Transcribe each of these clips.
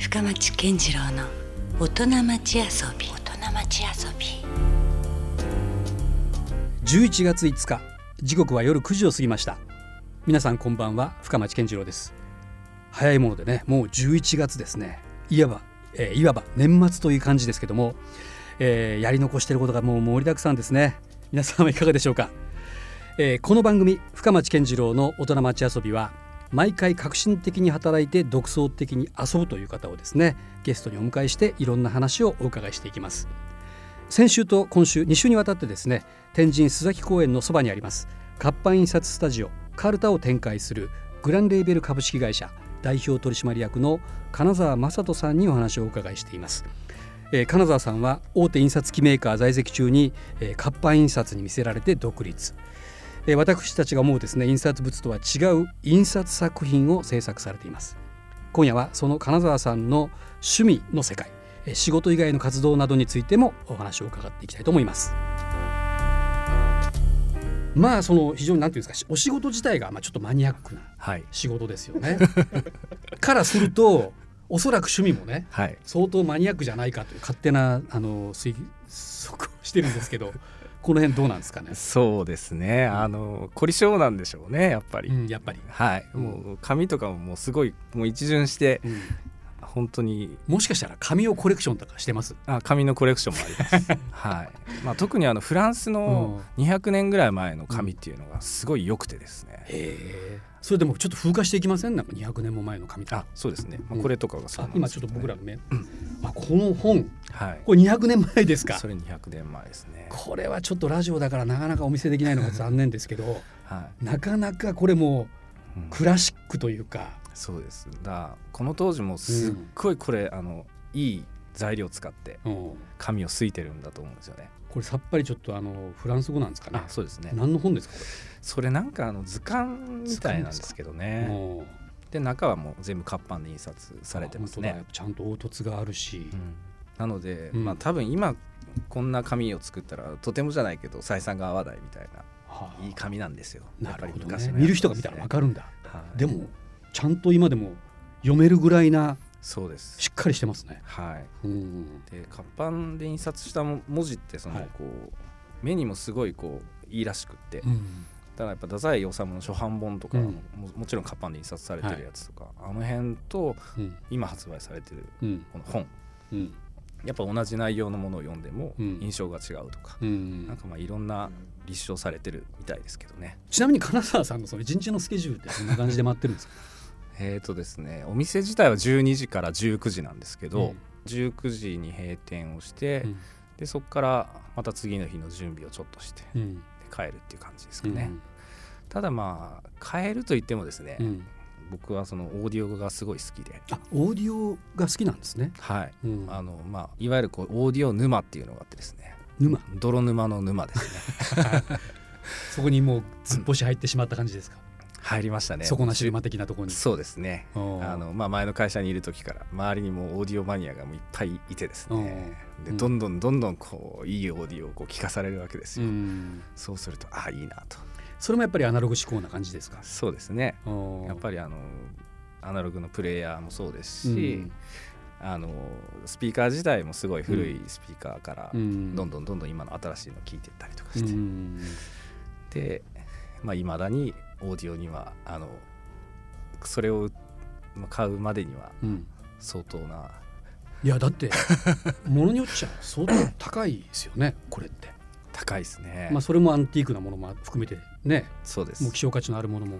深町健次郎の大人町遊び。大人町遊び。11月5日時刻は夜9時を過ぎました。皆さんこんばんは深町健次郎です。早いものでねもう11月ですね。いわば、えー、いわば年末という感じですけども、えー、やり残していることがもう盛りだくさんですね。皆さんはいかがでしょうか、えー、この番組深町健次郎の大人町遊びは毎回革新的に働いて独創的に遊ぶという方をですねゲストにお迎えしていろんな話をお伺いしていきます。先週と今週2週にわたってですね天神須崎公園のそばにあります活版印刷スタジオカルタを展開するグランレーベル株式会社代表取締役の金沢正人さんにお話をお伺いしています、えー、金沢さんは大手印刷機メーカー在籍中に、えー、活版印刷に魅せられて独立。え私たちが思うですね印刷物とは違う印刷作品を制作されています。今夜はその金沢さんの趣味の世界仕事以外の活動などについてもお話を伺っていきたいと思います。まあその非常に何ていうんですかお仕事自体がまあちょっとマニアックな仕事ですよね、はい、からするとおそらく趣味もね、はい、相当マニアックじゃないかという勝手なあの推測をしてるんですけどこの辺どうなんですかね？そうですね。あの凝り性なんでしょうね。やっぱり。うん、やっぱり。はい。もう紙とかももうすごいもう一巡して、うん、本当にもしかしたら紙をコレクションとかしてます？あ紙のコレクションもあります はい、まあ、特にあのフランスの200年ぐらい前の紙っていうのがすごい良くてですね、うん、へえそれでもちょっと風化していきません？なんか200年も前の紙あそうですね、まあ、これとかがそう、ね、今ちょっと僕らの目、うん、あこの本、はい、これ200年前ですか？それ200年前ですね。これはちょっとラジオだからなかなかお見せできないのが残念ですけど、はい、なかなかこれもクラシックというか、そうです。だこの当時もすっごいこれ、うん、あのいい材料を使って紙をすいてるんだと思うんですよね。これさっぱりちょっとあのフランス語なんですかね？そうですね。何の本ですか？それなんかあの図鑑みたいなんですけどね。で中はもう全部活版で印刷されてますね。ちゃんと凹凸があるし。うん、なので、うん、まあ多分今こんな紙を作ったらとてもじゃないけど採算が合わないみたいな、はあ、いい紙なんですよ。なるほど、ね、見る人が見たらわかるんだ。はい、でもちゃんと今でも読めるぐらいなそうです。しっかりしてますね。はい、うん、で活版で印刷した文字ってそのこう、はい、目にもすごいこういいらしくって、うん、だからやっぱ太宰治の初版本とかも,、もちろん活版で印刷されてるやつとか、はい、あの辺と今発売されてるこの本、うん、やっぱ同じ内容のものを読んでも印象が違うとか、うん、なんかまあいろんな立証されてるみたいですけどね。ちなみに金沢さんのその一日のスケジュールってどんな感じで待ってるんですか？えっとですねお店自体は12時から19時なんですけど、うん、19時に閉店をして、うん、でそこからまた次の日の準備をちょっとして、うん、帰るっていう感じですかね、ただまあ帰ると言ってもですね、僕はそのオーディオがすごい好きで。あオーディオが好きなんですね。はい、あのまあいわゆるこうオーディオ沼っていうのがあってですね。沼。泥沼の沼ですね。そこにもう突っ干し入ってしまった感じですか、入りましたね。そこなし馬的なところに。そうですね。あの、まあ、前の会社にいる時から周りにもオーディオマニアがもういっぱいいてですね。でどんどんどんどんこういいオーディオをこう聞かされるわけですよ、そうするとああいいなとそれもやっぱりアナログ思考な感じですか？そうですね。やっぱりあのアナログのプレイヤーもそうですし、うん。あのスピーカー自体もすごい古いスピーカーからどんどんどんどん今の新しいの聞いていったりとかして、うん、でまあ、未だにオーディオにはあのそれを買うまでには相当な、うん、いやだってものによっちゃ相当高いですよねこれって高いですね。まあそれもアンティークなものも含めてね。そうです。もう希少価値のあるものも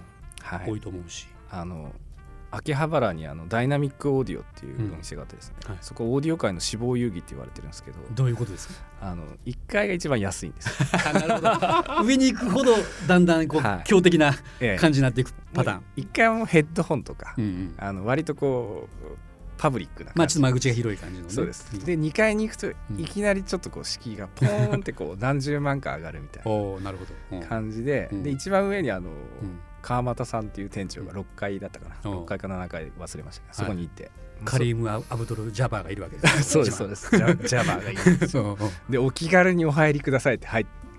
多いと思うし、はい、あの秋葉原にあのダイナミックオーディオっていうお店があってですね、うんはい、そこオーディオ界の死亡遊戯って言われてるんですけどどういうことですか？あの1階が一番安いんです。なるほど。上に行くほどだんだんこう、はい、強的な感じになっていくパターン、ええ、1階はもうヘッドホンとか、うんうん、あの割とこうパブリックなまあちょっと間口が広い感じの、ね、そうです、で2階に行くといきなりちょっとこう敷居がポーンってこう何十万か上がるみたいな感じで、で一番上にあの、うん。川俣さんっていう店長が6階だったかな、うん、6階か7階忘れましたけどそこに行って、はい、カリーム・アブドル・ジャバーがいるわけです、そうですそうです。ジャバ ーがいる。んですでお気軽にお入りくださいって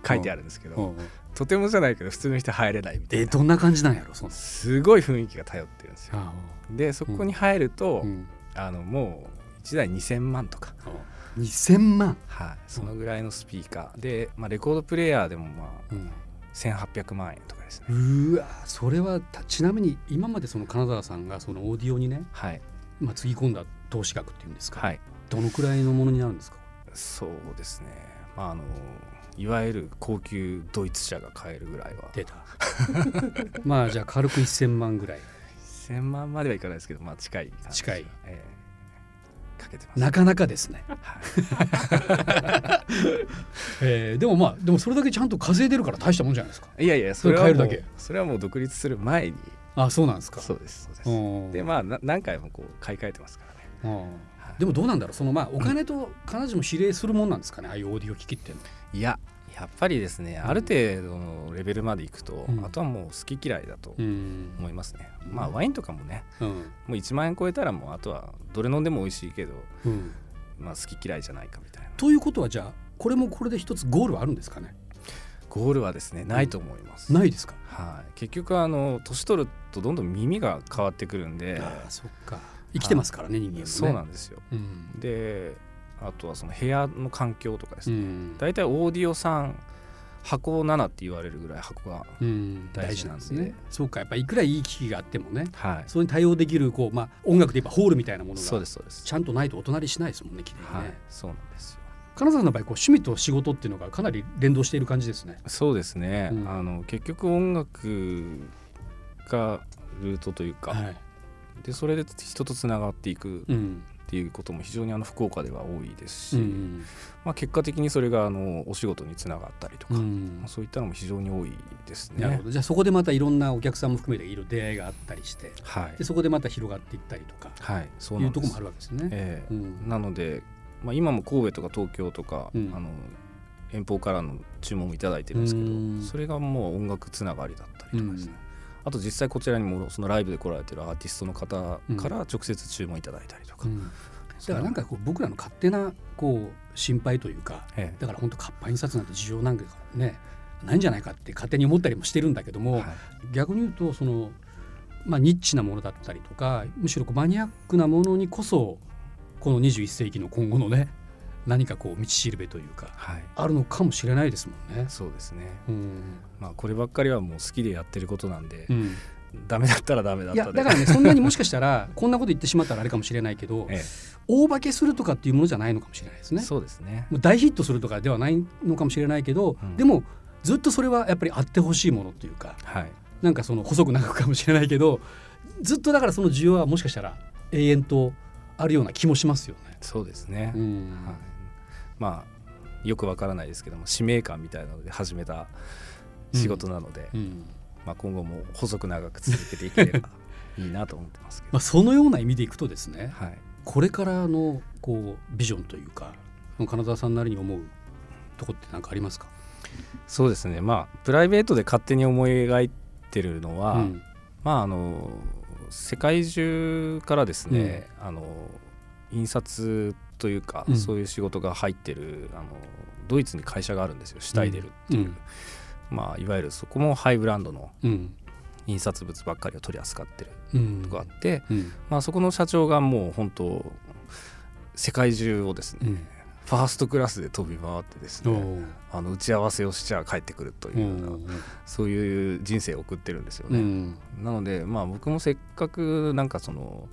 書いてあるんですけどとてもじゃないけど普通の人入れないみたいな。えどんな感じなんやろそすごい雰囲気が頼ってるんですよ。でそこに入ると、うんあのもう1台2000万とか。2000万。はい。そのぐらいのスピーカー。で、まあ、レコードプレーヤーでもまあ、うん。1800万円とかですね。うわそれはちなみに今までその金沢さんがそのオーディオにね、はい。まあ、つぎ込んだ投資額っていうんですか、はい、どのくらいのものになるんですか？そうですね。まああのいわゆる高級ドイツ車が買えるぐらいは。出た。まあじゃあ軽く1000万ぐらい1000万まではいかないですけどまあ近い近い、えー、かけてます。なかなかですね、えー、でもまあでもそれだけちゃんと稼いでるから大したもんじゃないですか。いやいやそれはもうそれはもう独立する前に。あそうなんですか。そうですそうです。でまあ何回もこう買い替えてますからね。でもどうなんだろう。そのまあお金と必ずしも比例するもんなんですかね、ああいうオーディオ機器っていややっぱりですね、ある程度のレベルまでいくと、うん、あとはもう好き嫌いだと思いますね、うん、まあワインとかもね、うん、もう1万円超えたらもうあとはどれ飲んでも美味しいけど、まあ好き嫌いじゃないかみたいな。ということはじゃあこれもこれで一つゴールはあるんですかね？ゴールはですねないと思います、ないですか？はい、結局あの年取るとどんどん耳が変わってくるんで。あそっか。生きてますからね人間もね。そうなんですよ、であとはその部屋の環境とかですね、大体オーディオさん箱7って言われるぐらい箱が大事なんで。すね。そうかやっぱいくらいい機器があってもね、はい、それに対応できるこう、まあ、音楽で言えばホールみたいなものがそうですそうです。ちゃんとないとお隣しないですもんねきれいにね、はい、そうなんですよ。金沢の場合こう趣味と仕事っていうのがかなり連動している感じですね。そうですね、うん、あの結局音楽がルートというか、はい、でそれで人とつながっていくっていうことも非常にあの福岡では多いですし、うん、まあ、結果的にそれがあのお仕事につながったりとか、うん、まあ、そういったのも非常に多いですね。なるほど。じゃあそこでまたいろんなお客さんも含めていろ出会いがあったりして、はい、でそこでまた広がっていったりとか、はい、そういうところもあるわけですね。えー、うん、なので、まあ、今も神戸とか東京とか、あの遠方からの注文も頂いてるんですけど、それがもう音楽つながりだったりとかですね。あと実際こちらにもそのライブで来られてるアーティストの方から直接注文いただいたりとか、うん、だからなんかこう僕らの勝手なこう心配というか、ええ、だから本当活版印刷なんて事情なんかねないんじゃないかって勝手に思ったりもしてるんだけども、はい、逆に言うとその、まあ、ニッチなものだったりとかむしろこうマニアックなものにこそこの21世紀の今後のね何かこう道しるべというか、はい、あるのかもしれないですもんね。そうですね、うん、まあ、こればっかりはもう好きでやってることなんで、うん、ダメだったらダメだったいやだからね そんなにもしかしたらこんなこと言ってしまったらあれかもしれないけど、ええ、大化けするとかっていうものじゃないのかもしれないですね。そうですね。もう大ヒットするとかではないのかもしれないけど、うん、でもずっとそれはやっぱりあってほしいものっていうか、はい、なんかその細く長くかもしれないけどずっとだからその需要はもしかしたら永遠とあるような気もしますよね。そうですね、うん。はい、まあよくわからないですけども使命感みたいなので始めた仕事なので、うん。うん。まあ、今後も細く長く続けていければいいなと思ってますけど。まあそのような意味でいくとですね、はい、これからのこうビジョンというか金沢さんなりに思うとこって何かありますか？そうですね。まあプライベートで勝手に思い描いてるのは、うん、まああの世界中からですね、うん、あの印刷というか、うん、そういう仕事が入ってるあのドイツに会社があるんですよ。シュタイデルっていう、まあ、いわゆるそこもハイブランドの印刷物ばっかりを取り扱ってるとこあって、うん、まあ、そこの社長がもう本当世界中をですね、うん、ファーストクラスで飛び回ってですねあの打ち合わせをしちゃ帰ってくるというようなそういう人生を送ってるんですよね。うん、なので、まあ、僕もせっかくなんかその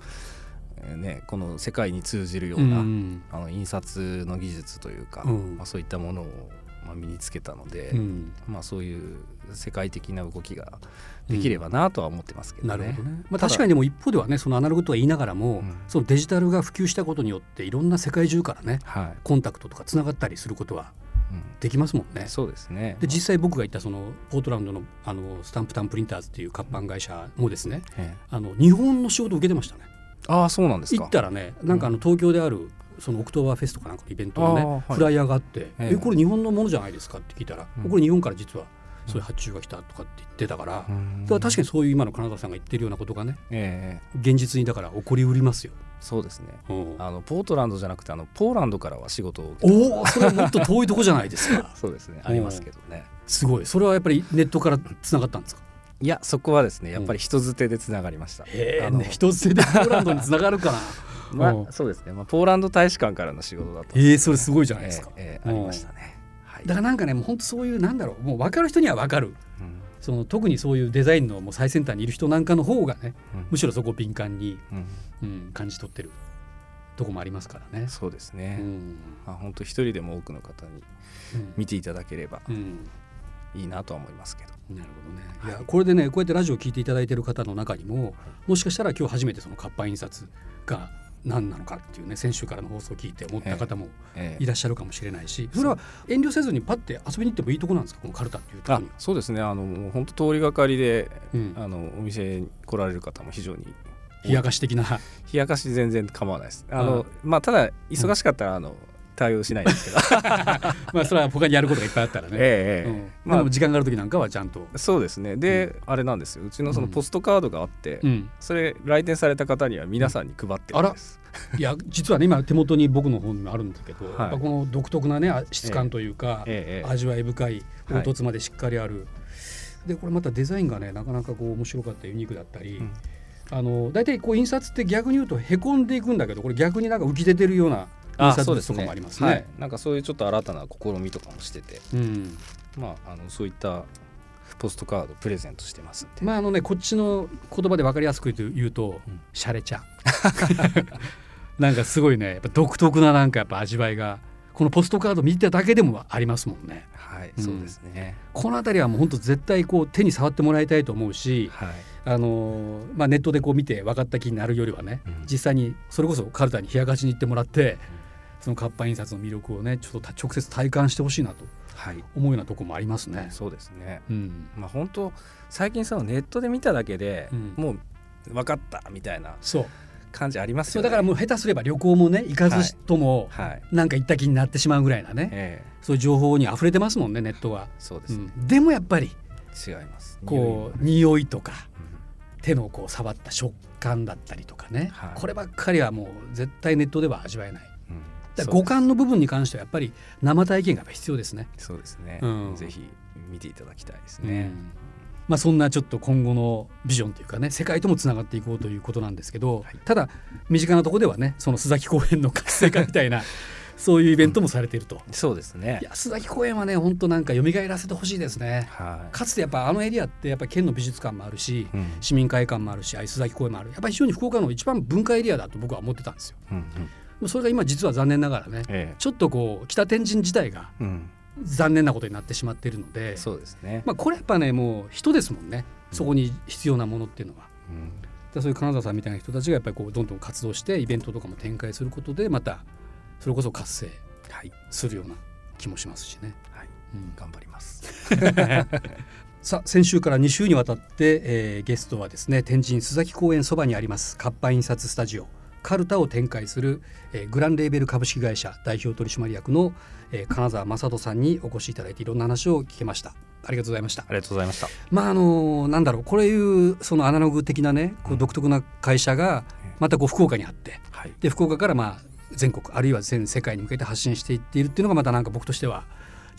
ね、この世界に通じるような、うん、あの印刷の技術というか、うん、まあ、そういったものをまあ、身につけたので、うん、まあ、そういう世界的な動きができればなとは思ってますけどね。なるほどね。まあ、確かにでも一方ではねそのアナログとは言いながらも、うん、そのデジタルが普及したことによっていろんな世界中からね、はい、コンタクトとかつながったりすることはできますもんね。うん、そうですね。で実際僕が行ったそのポートランドのあのスタンプタンプリンターズっていう活版会社もですね、うん、あの日本の仕事を受けてましたね。ああそうなんですか行ったらねなんかあの東京であるそのオクトーバーフェストかなんかのイベントのね、はい、フライヤーがあって「えこれ日本のものじゃないですか?」って聞いたら、うん、これ日本から実はそういう発注が来たとかって言ってたから,、だから確かにそういう今の金澤さんが言ってるようなことがね、えー、現実にだから起こりうりますよ。そうですね。あのポートランドじゃなくてあのポーランドからは仕事をおお、それはもっと遠いとこじゃないですか。そうですね。ありますけどね。すごい。それはやっぱりネットからつながったんですか？いやそこはですねやっぱり人づてでつながりました。へえ、ね、人づてでポーランドにつながるかな。まあ、そうですね、まあ、ポーランド大使館からの仕事だったええー、それすごいじゃないですか、えー、えー、ありましたね、はい、だからなんかねもう本当そういうなんだろうもう分かる人には分かる、うん、その特にそういうデザインのもう最先端にいる人なんかの方がね、うん、むしろそこを敏感に、うん、うん、感じ取ってるとこもありますからね。そうですね。うん、まあ本当一人でも多くの方に見ていただければいいなとは思いますけど。なるほどね。い。やこれでねこうやってラジオを聞いていただいている方の中にももしかしたら今日初めてその活版印刷が何なのかっていうね先週からの放送を聞いて思った方もいらっしゃるかもしれないし、それは遠慮せずにパッて遊びに行ってもいいとこなんですかこのカルタっていうところにそうですね。あの本当通りがかりで、うん、あのお店に来られる方も非常に冷やかし的な。冷やかし全然構わないです。あの、まあただ忙しかったらあの、対応しないですけど。まあそれは他にやることがいっぱいあったらね、ええうん、まあ、時間がある時なんかはちゃんと。そうですね。で、うん、あれなんですよ。うちのそのポストカードがあって、うん、それ来店された方には皆さんに配ってるんです、いや実はね今手元に僕の本にもあるんだけど、はい、この独特なね質感というか、ええ、味わい深い凹凸までしっかりある、はい、でこれまたデザインがねなかなかこう面白かったユニークだったり、あの大体こう印刷って逆に言うとへこんでいくんだけどこれ逆になんか浮き出てるような印刷物とかもありますね。すねはい、なんかそういうちょっと新たな試みとかもしてて、うん、まああのそういったポストカードプレゼントしてますまああのねこっちの言葉で分かりやすく言うと、うん、シャレ茶。なんかすごいねやっぱ独特ななんかやっぱ味わいがこのポストカード見ただけでもありますもんね。はい、うん、そうですね。この辺りはもう本当絶対こう手に触ってもらいたいと思うし、はい、あのまあネットでこう見て分かった気になるよりはね、うん、実際にそれこそカルタに冷やかしに行ってもらって、うん、その活版印刷の魅力をねちょっと直接体感してほしいなと。はい、思うようなとこもありますね。そうですね。うん、まあ本当最近そのネットで見ただけで、もう分かったみたいな。そう。感じありますよ、ね、だからもう下手すれば旅行もね行かずとも、はい、なんか行った気になってしまうぐらいなね、えー、そういう情報に溢れてますもんねネットは。そうです、ねうん、でもやっぱり違いますこう匂いとか、うん、手のこう触った食感だったりとかね、はい、こればっかりはもう絶対ネットでは味わえない。うん、五感の部分に関してはやっぱり生体験が必要ですね。そうですね。うん、ぜひ見ていただきたいですね。うん。まあ、そんなちょっと今後のビジョンというかね世界ともつながっていこうということなんですけど、はい、ただ身近なところではねその須崎公園の活性化みたいな そういうイベントもされていると、うん、そうですね。いや須崎公園はね本当なんか蘇らせてほしいですね、はい、かつてやっぱあのエリアってやっぱ県の美術館もあるし、うん、市民会館もあるしあ須崎公園もある。やっぱり非常に福岡の一番文化エリアだと僕は思ってたんですよ、うんうん、それが今実は残念ながらね、ええ、ちょっとこう北天神自体が、残念なことになってしまっているのでそうですね、まあ、これやっぱねもう人ですもんね。そこに必要なものっていうのは。うん、そういう金沢さんみたいな人たちがやっぱりこうどんどん活動してイベントとかも展開することでまたそれこそ活性するような気もしますしね。はい、うん、頑張ります。さあ先週から2週にわたって、えー、ゲストはですね天神須崎公園そばにあります活版印刷スタジオカルタを展開する、えー、グランレーベル株式会社代表取締役の、えー、金沢正人さんにお越しいただいていろんな話を聞けました。ありがとうございました。ありがとうございました。まああのなんだろうこれいうそのアナログ的なねこう独特な会社がまたこう福岡にあって、はい、で福岡からまあ全国あるいは全世界に向けて発信していっているっていうのがまたなんか僕としては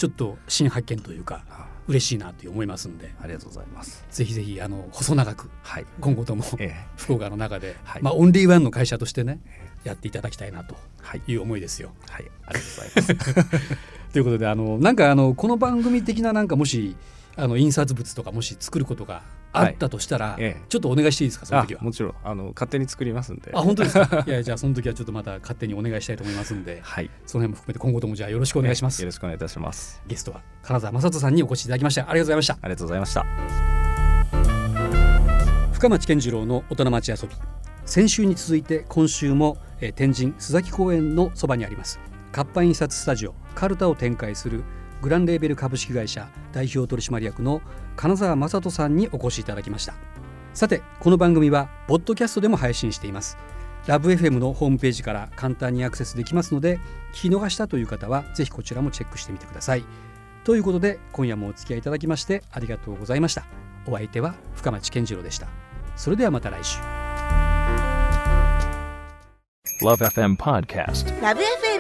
ちょっと新発見というか、嬉しいなと思いますんで。ありがとうございます。ぜひぜひあの細長く、はい、今後とも、ええ、福岡の中で、はい、まあ、オンリーワンの会社としてね、やっていただきたいなという思いですよ。はい、ありがとうございます。ということであのなんかあのこの番組的ななんかもしあの印刷物とかもし作ることがあったとしたら、ちょっとお願いしていいですかその時は？もちろん。あの勝手に作りますんで。あ本当ですか？いやじゃあその時はちょっとまた勝手にお願いしたいと思いますんで、はい、その辺も含めて今後ともじゃあよろしくお願いします、よろしくお願いいたします。ゲストは金沢正人さんにお越しいただきました。ありがとうございました。ありがとうございました。深町健次郎の大人町遊び。先週に続いて今週も、えー、天神須崎公園のそばにあります。活版印刷スタジオカルタを展開するグランレーベル株式会社代表取締役の金沢正人さんにお越しいただきました。さてこの番組はポッドキャストでも配信しています。ラブ f m のホームページから簡単にアクセスできますので聞き逃したという方はぜひこちらもチェックしてみてください。ということで今夜もお付き合いいただきましてありがとうございました。お相手は深町健次郎でした。それではまた来週。LoveFM Podcast LoveFM